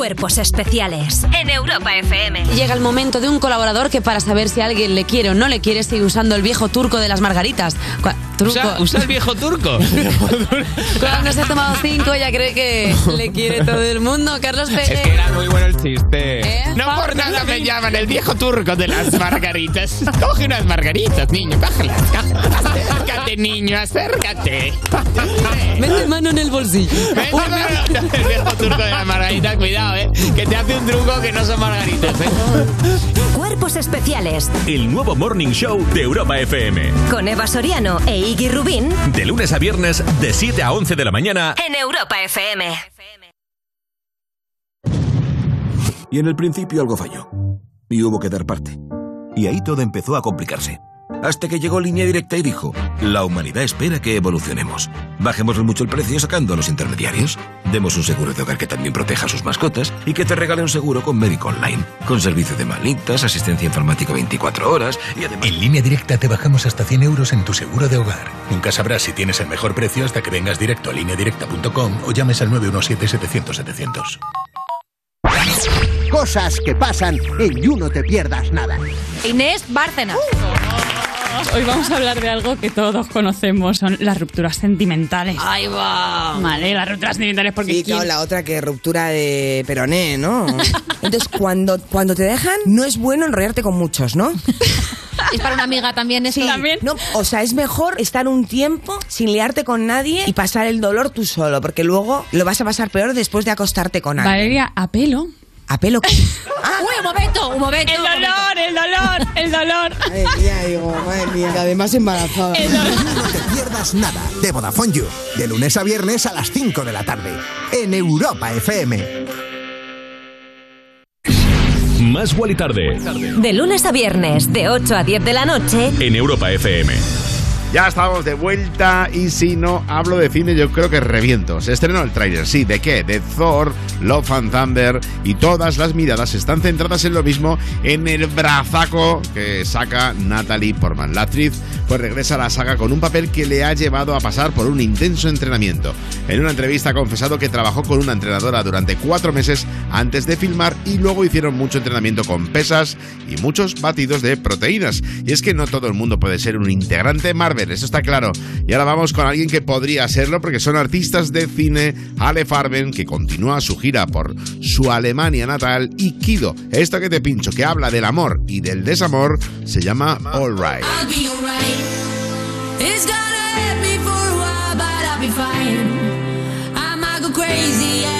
Speaker 2: Cuerpos especiales en Europa FM.
Speaker 22: Llega el momento de un colaborador que para saber si alguien le quiere o no le quiere sigue usando el viejo turco de las margaritas. Truco.
Speaker 23: ¿Usa, usa el viejo turco?
Speaker 22: Cuando se ha tomado cinco ya cree que le quiere todo el mundo. Carlos Pérez.
Speaker 23: Es que era muy bueno el chiste.
Speaker 22: ¿Eh?
Speaker 23: No por nada me llaman el viejo turco de las margaritas. Coge unas margaritas, niño, cógelas. Acércate, niño, acércate.
Speaker 22: Mete mano en el bolsillo.
Speaker 23: Vete, no, no, no, el viejo turco de las margaritas, cuidado, eh. Que te hace un truco que no son margaritas, eh.
Speaker 2: Cuerpos especiales
Speaker 1: El nuevo Morning Show de Europa FM.
Speaker 2: con Eva Soriano e Iggy Rubín
Speaker 1: De lunes a viernes, de 7 a 11 de la mañana.
Speaker 2: en Europa FM.
Speaker 29: Y en el principio algo falló. Y hubo que dar parte. Y ahí todo empezó a complicarse. Hasta que llegó Línea Directa y dijo, la humanidad espera que evolucionemos. Bajémosle mucho el precio sacando a los intermediarios. Demos un seguro de hogar que también proteja a sus mascotas y que te regale un seguro con médico online. Con servicio de malitas, asistencia informática 24 horas y además...
Speaker 30: En línea directa te bajamos hasta 100 euros en tu seguro de hogar. Nunca sabrás si tienes el mejor precio hasta que vengas directo a lineadirecta.com o llames al 917-700-700.
Speaker 11: Cosas que pasan en You No Te Pierdas Nada.
Speaker 12: Inés Bárcena. Hoy vamos a hablar de algo que todos conocemos, son las rupturas sentimentales.
Speaker 22: Ahí va.
Speaker 12: Vale, las rupturas sentimentales porque
Speaker 14: Sí,
Speaker 12: ¿quién-
Speaker 14: claro, la otra que ruptura de peroné, ¿no? Entonces, cuando, cuando te dejan, no es bueno enrollarte con muchos, ¿no?
Speaker 31: Es para una amiga también eso.
Speaker 14: No, o sea, es mejor estar un tiempo sin liarte con nadie y pasar el dolor tú solo, porque luego lo vas a pasar peor después de acostarte con alguien.
Speaker 12: Valeria, a pelo.
Speaker 14: ¿A pelo?
Speaker 31: Uy, un momento, un momento.
Speaker 12: El dolor, el dolor, el dolor.
Speaker 14: Madre mía, digo, madre mía. Y además embarazada.
Speaker 11: No te pierdas nada de Vodafone You. De lunes a viernes a las 5 de la tarde. En Europa FM.
Speaker 1: Más Wally Tarde.
Speaker 2: De lunes a viernes, de 8 a 10 de la noche.
Speaker 1: En Europa FM.
Speaker 4: Ya estamos de vuelta y si no hablo de cine yo creo que reviento. Se estrenó el tráiler, sí, ¿de qué? De Thor, Love and Thunder y todas las miradas están centradas en lo mismo en el brazaco que saca Natalie Portman. La actriz pues regresa a la saga con un papel que le ha llevado a pasar por un intenso entrenamiento. En una entrevista ha confesado que trabajó con una entrenadora durante cuatro meses antes de filmar y luego hicieron mucho entrenamiento con pesas y muchos batidos de proteínas. Y es que no todo el mundo puede ser un integrante Marvel, eso está claro. Y ahora vamos con alguien que podría serlo porque son artistas de cine, Ale Farben, que continúa su gira por su Alemania natal, y Kido, esto que te pincho, que habla del amor y del desamor, se llama All Right.
Speaker 8: Crazy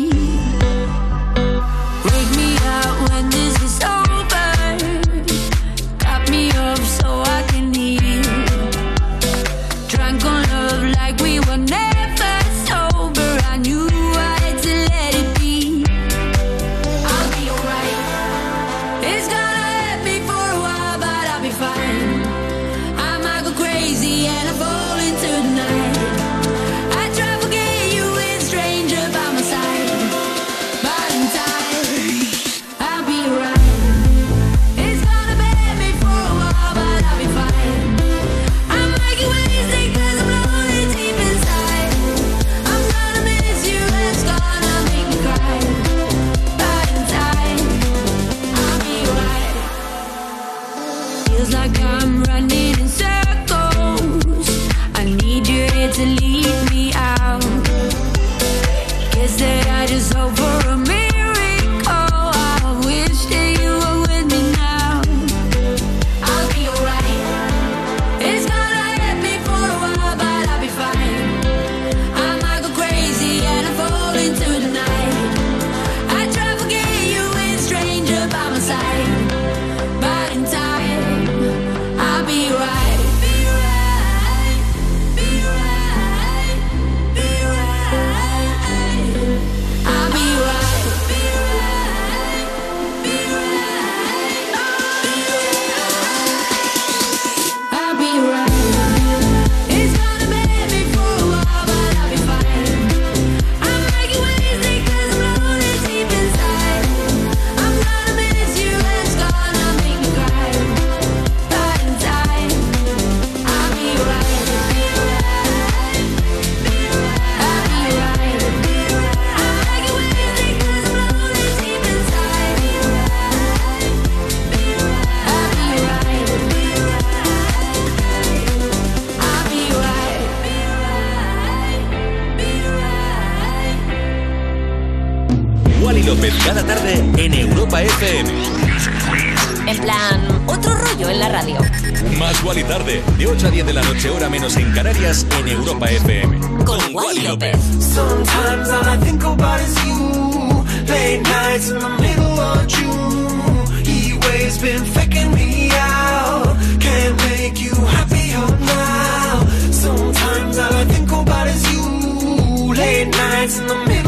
Speaker 10: más Wally Tarde, de 8 a 10 de la noche, hora menos en Canarias, en Europa FM.
Speaker 2: Con, Wally López.
Speaker 3: Sometimes all I think about is you. Late nights in the middle of June. He waves been faking me out. Can't make you happier now. Sometimes all I think about is you. Late nights in the middle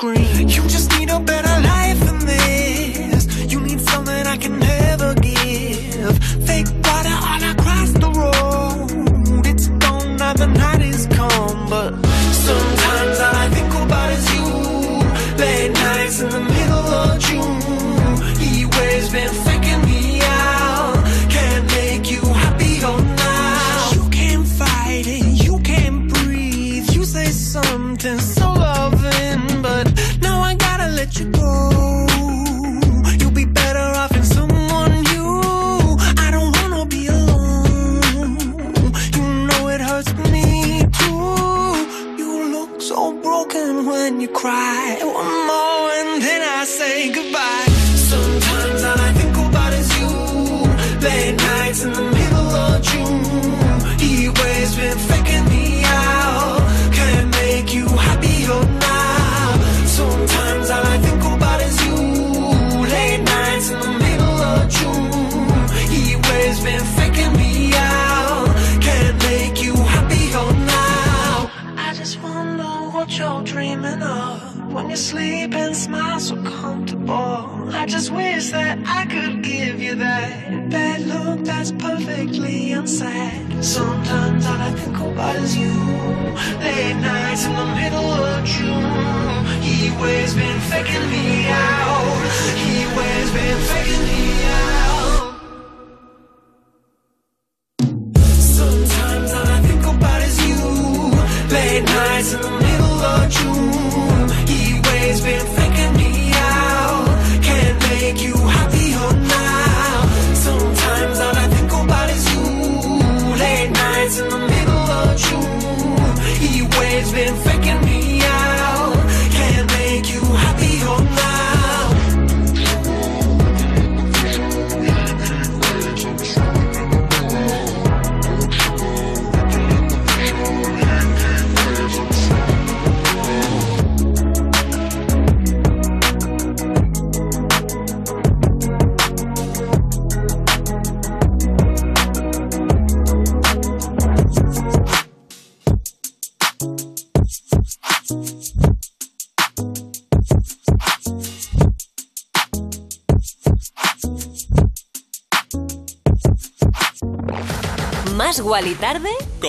Speaker 3: scream. You just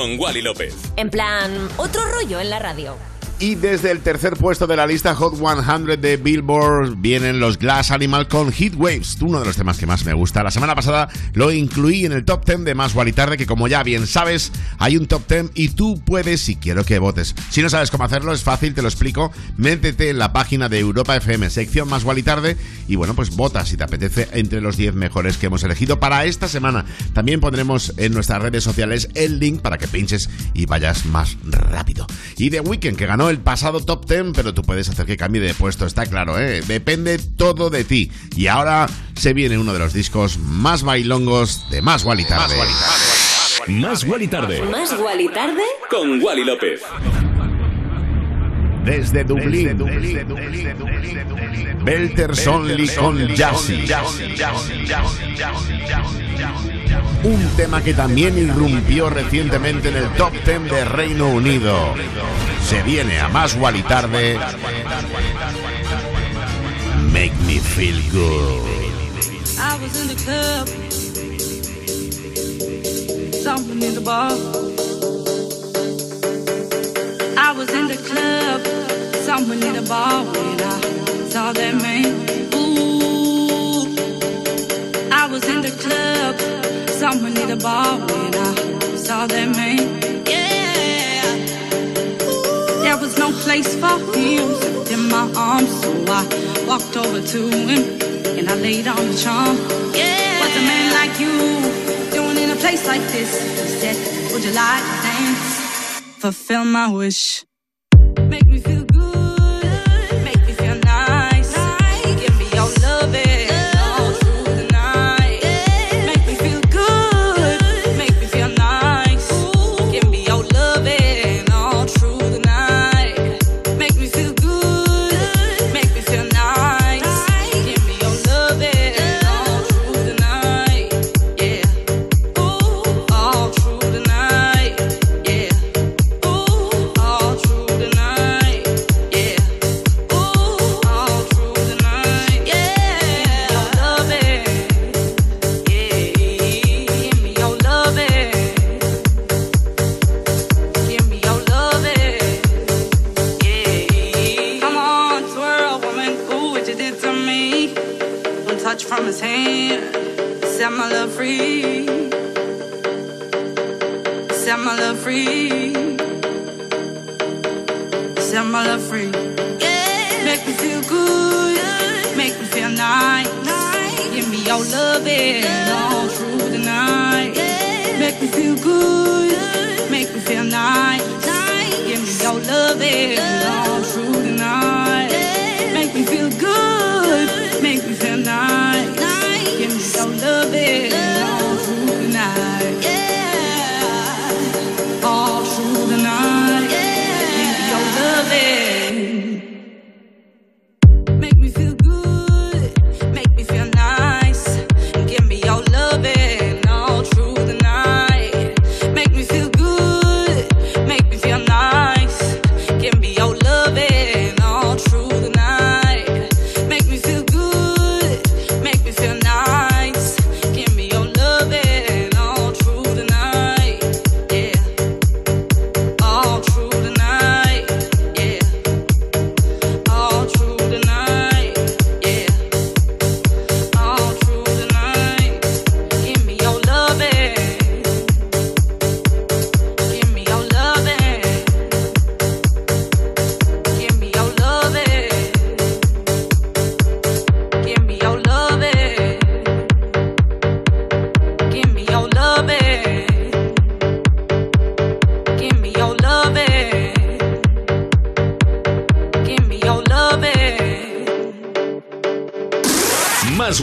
Speaker 2: Con Wally López.
Speaker 27: En plan, otro rollo en la radio.
Speaker 4: Y desde el tercer puesto de la lista Hot 100 de Billboard vienen los Glass Animal con Heat Waves, uno de los temas que más me gusta. La semana pasada lo incluí en el top 10 de Más y Tarde, que como ya bien sabes, hay un top 10 y tú puedes y quiero que votes. Si no sabes cómo hacerlo, es fácil, te lo explico. Métete en la página de Europa FM, sección Más y Tarde, y bueno, pues vota si te apetece entre los 10 mejores que hemos elegido para esta semana. También pondremos en nuestras redes sociales el link para que pinches y vayas más rápido. Y The Weeknd, que ganó el pasado top 10, pero tú puedes hacer que cambie de puesto, está claro, ¿eh? Depende todo de ti. Y ahora se viene uno de los discos más bailongos de Más Wally Tarde.
Speaker 2: Más Wally Tarde.
Speaker 27: Más Guali tarde.
Speaker 2: Con Wally López.
Speaker 4: Desde Dublín, Belterson con Jassy. Un tema que también irrumpió recientemente en el top 10 de Reino Unido. Se viene a más Wally tarde. Make me feel good.
Speaker 32: I was in the club, something in the bar. I was in the club, someone in the bar when I saw that man. Ooh, I was in the club, someone in the bar when I saw that man. Yeah, there was no place for him except in my arms, so I walked over to him and I laid on the charm. Yeah, what's a man like you doing in a place like this? He said, Would you like to dance? Fulfill my wish.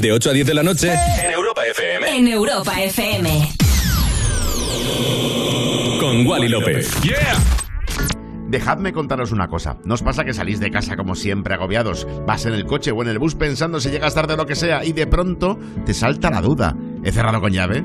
Speaker 10: De 8 a 10 de la noche. En Europa FM.
Speaker 2: En Europa FM.
Speaker 10: Con Wally López.
Speaker 4: Dejadme contaros una cosa. ¿No os pasa que salís de casa como siempre agobiados? Vas en el coche o en el bus pensando si llegas tarde o lo que sea y de pronto te salta la duda. ¿He cerrado con llave?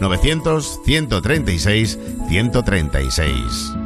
Speaker 4: 900 136 136.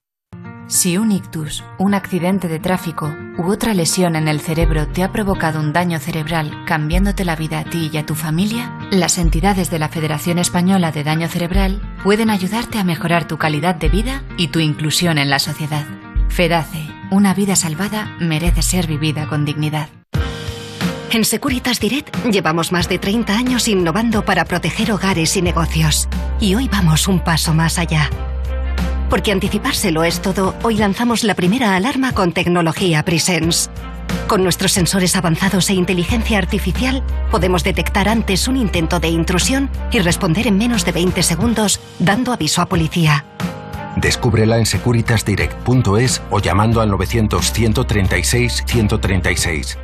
Speaker 33: Si un ictus, un accidente de tráfico u otra lesión en el cerebro te ha provocado un daño cerebral cambiándote la vida a ti y a tu familia, las entidades de la Federación Española de Daño Cerebral pueden ayudarte a mejorar tu calidad de vida y tu inclusión en la sociedad. FEDACE, una vida salvada merece ser vivida con dignidad.
Speaker 34: En Securitas Direct llevamos más de 30 años innovando para proteger hogares y negocios. Y hoy vamos un paso más allá. Porque anticipárselo es todo, hoy lanzamos la primera alarma con tecnología Presence. Con nuestros sensores avanzados e inteligencia artificial, podemos detectar antes un intento de intrusión y responder en menos de 20 segundos, dando aviso a policía.
Speaker 11: Descúbrela en securitasdirect.es o llamando al 900-136-136.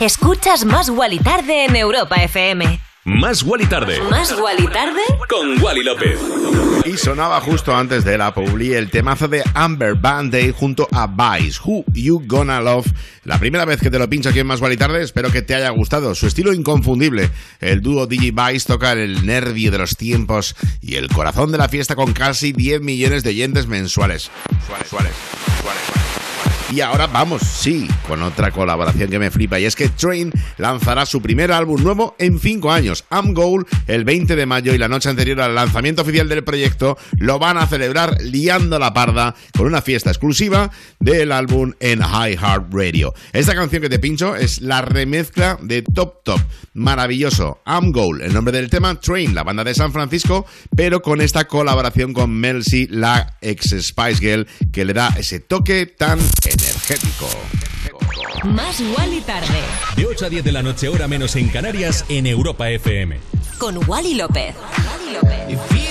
Speaker 2: Escuchas Más Wally tarde en Europa FM.
Speaker 10: Más Wally tarde.
Speaker 2: Más Wally tarde
Speaker 10: Con Wally López.
Speaker 4: Y sonaba justo antes de la publi el temazo de Amber Band Day junto a Vice, Who You Gonna Love. La primera vez que te lo pincho aquí en Más Wally Tarde, espero que te haya gustado. Su estilo inconfundible. El dúo Digi Vice toca el nervio de los tiempos y el corazón de la fiesta con casi 10 millones de oyentes mensuales. Suárez, Suárez, Suárez. Y ahora vamos, sí, con otra colaboración que me flipa y es que Train lanzará su primer álbum nuevo en 5 años. Am Goal el 20 de mayo y la noche anterior al lanzamiento oficial del proyecto lo van a celebrar liando la parda con una fiesta exclusiva del álbum en Heart Radio. Esta canción que te pincho es la remezcla de Top Top. Maravilloso. Am Goal, el nombre del tema, Train, la banda de San Francisco, pero con esta colaboración con Mel C, la ex Spice Girl, que le da ese toque tan energético.
Speaker 2: Más Wally tarde.
Speaker 10: De 8 a 10 de la noche, hora menos en Canarias, en Europa FM.
Speaker 2: Con Wally López.
Speaker 3: If he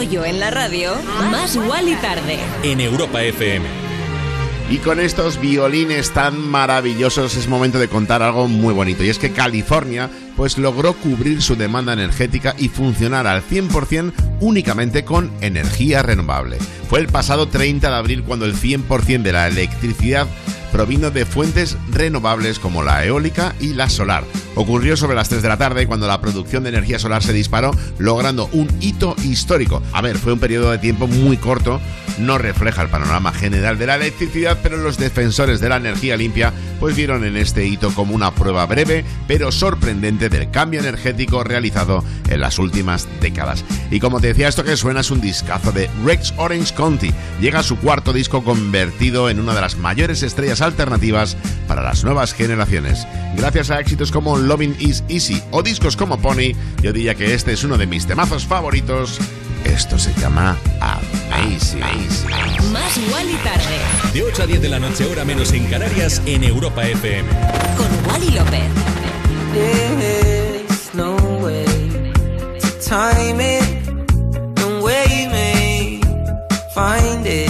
Speaker 2: rollo en la radio? Más y tarde.
Speaker 10: En Europa FM.
Speaker 4: Y con estos violines tan maravillosos es momento de contar algo muy bonito. Y es que California pues logró cubrir su demanda energética y funcionar al 100% únicamente con energía renovable. Fue el pasado 30 de abril cuando el 100% de la electricidad provino de fuentes renovables como la eólica y la solar. Ocurrió sobre las 3 de la tarde cuando la producción de energía solar se disparó, logrando un hito histórico. A ver, fue un periodo de tiempo muy corto, no refleja el panorama general de la electricidad, pero los defensores de la energía limpia pues vieron en este hito como una prueba breve pero sorprendente del cambio energético realizado en las últimas décadas. Y como te decía, esto que suena es un discazo de Rex Orange County. Llega a su cuarto disco convertido en una de las mayores estrellas alternativas para las nuevas generaciones. Gracias a éxitos como Loving is Easy o discos como Pony, yo diría que este es uno de mis temazos favoritos. Esto se llama Amazing.
Speaker 2: Más y tarde.
Speaker 10: De 8 a 10 de la noche, hora menos en Canarias, en Europa FM.
Speaker 2: Con Wally López.
Speaker 5: There's no way to time it, and where you may find it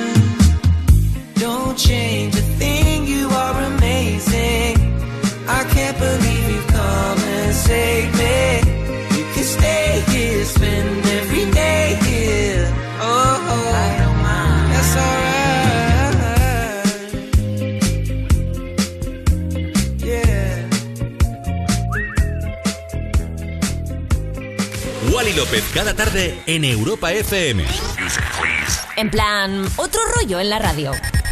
Speaker 5: Change a thing, you are amazing. I can't believe you come and save me. You can stay here, spend every day here. Oh, I don't mind. That's alright. Yeah.
Speaker 10: Wally López cada tarde en Europa FM.
Speaker 2: En plan, otro rollo en la radio.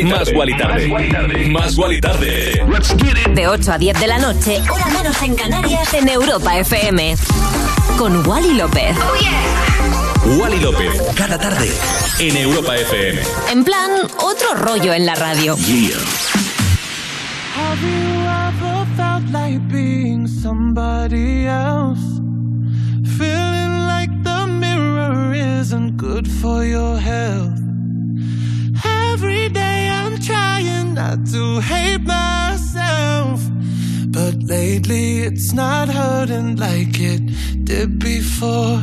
Speaker 10: Guali Más Guali Tarde. Más Guali Tarde.
Speaker 2: De 8 a 10 de la noche, hora menos en Canarias, en Europa FM. Con Wally López.
Speaker 10: Wally López, cada tarde en Europa FM.
Speaker 2: En plan, otro rollo en la radio.
Speaker 10: Yeah.
Speaker 35: Have you ever felt like being somebody else? Feeling like the mirror isn't good for your health. Every day I'm trying not to hate myself. But lately it's not hurting like it did before.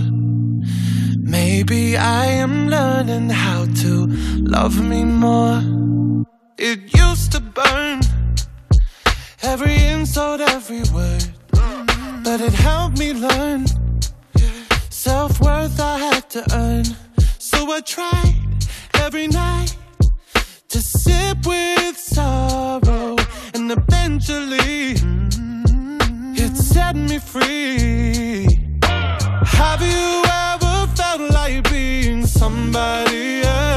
Speaker 35: Maybe I am learning how to love me more. It used to burn every insult, every word. But it helped me learn self worth I had to earn. So I tried every night sip with sorrow, and eventually mm-hmm, it set me free. Have you ever felt like being somebody else?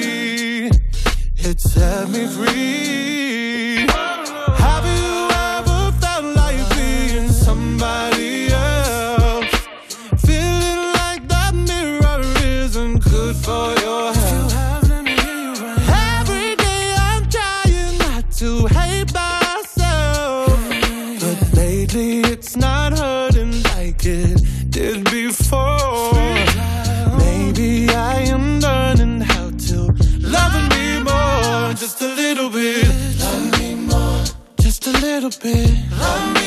Speaker 35: it set me free. Bit.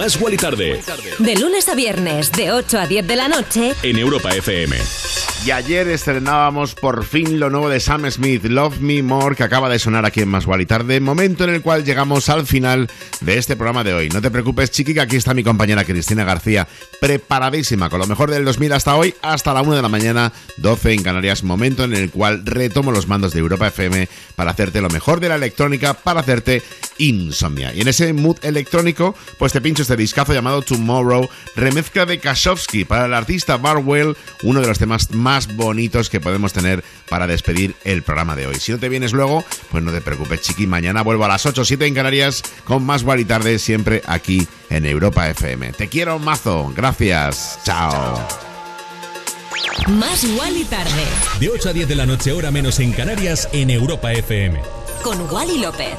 Speaker 36: Más Guali Tarde
Speaker 37: De lunes a viernes, de 8 a 10 de la noche,
Speaker 36: en Europa FM.
Speaker 4: Y ayer estrenábamos por fin lo nuevo de Sam Smith, Love Me More, que acaba de sonar aquí en Más Guali Tarde, momento en el cual llegamos al final de este programa de hoy. No te preocupes, chiqui, que aquí está mi compañera Cristina García, preparadísima con lo mejor del 2000 hasta hoy, hasta la 1 de la mañana, 12 en Canarias, momento en el cual retomo los mandos de Europa FM para hacerte lo mejor de la electrónica, para hacerte insomnia. Y en ese mood electrónico, pues te pincho este discazo llamado Tomorrow, remezcla de Kashowski para el artista Barwell, uno de los temas más bonitos que podemos tener para despedir el programa de hoy. Si no te vienes luego, pues no te preocupes, chiqui, mañana vuelvo a las 8 o 7 en Canarias con más Guari Tarde, siempre aquí en Europa FM. Te quiero mazo, gracias, chao.
Speaker 37: más Wally tarde.
Speaker 10: De 8 a 10 de la noche, hora menos en Canarias, en Europa FM.
Speaker 37: Con Wally López.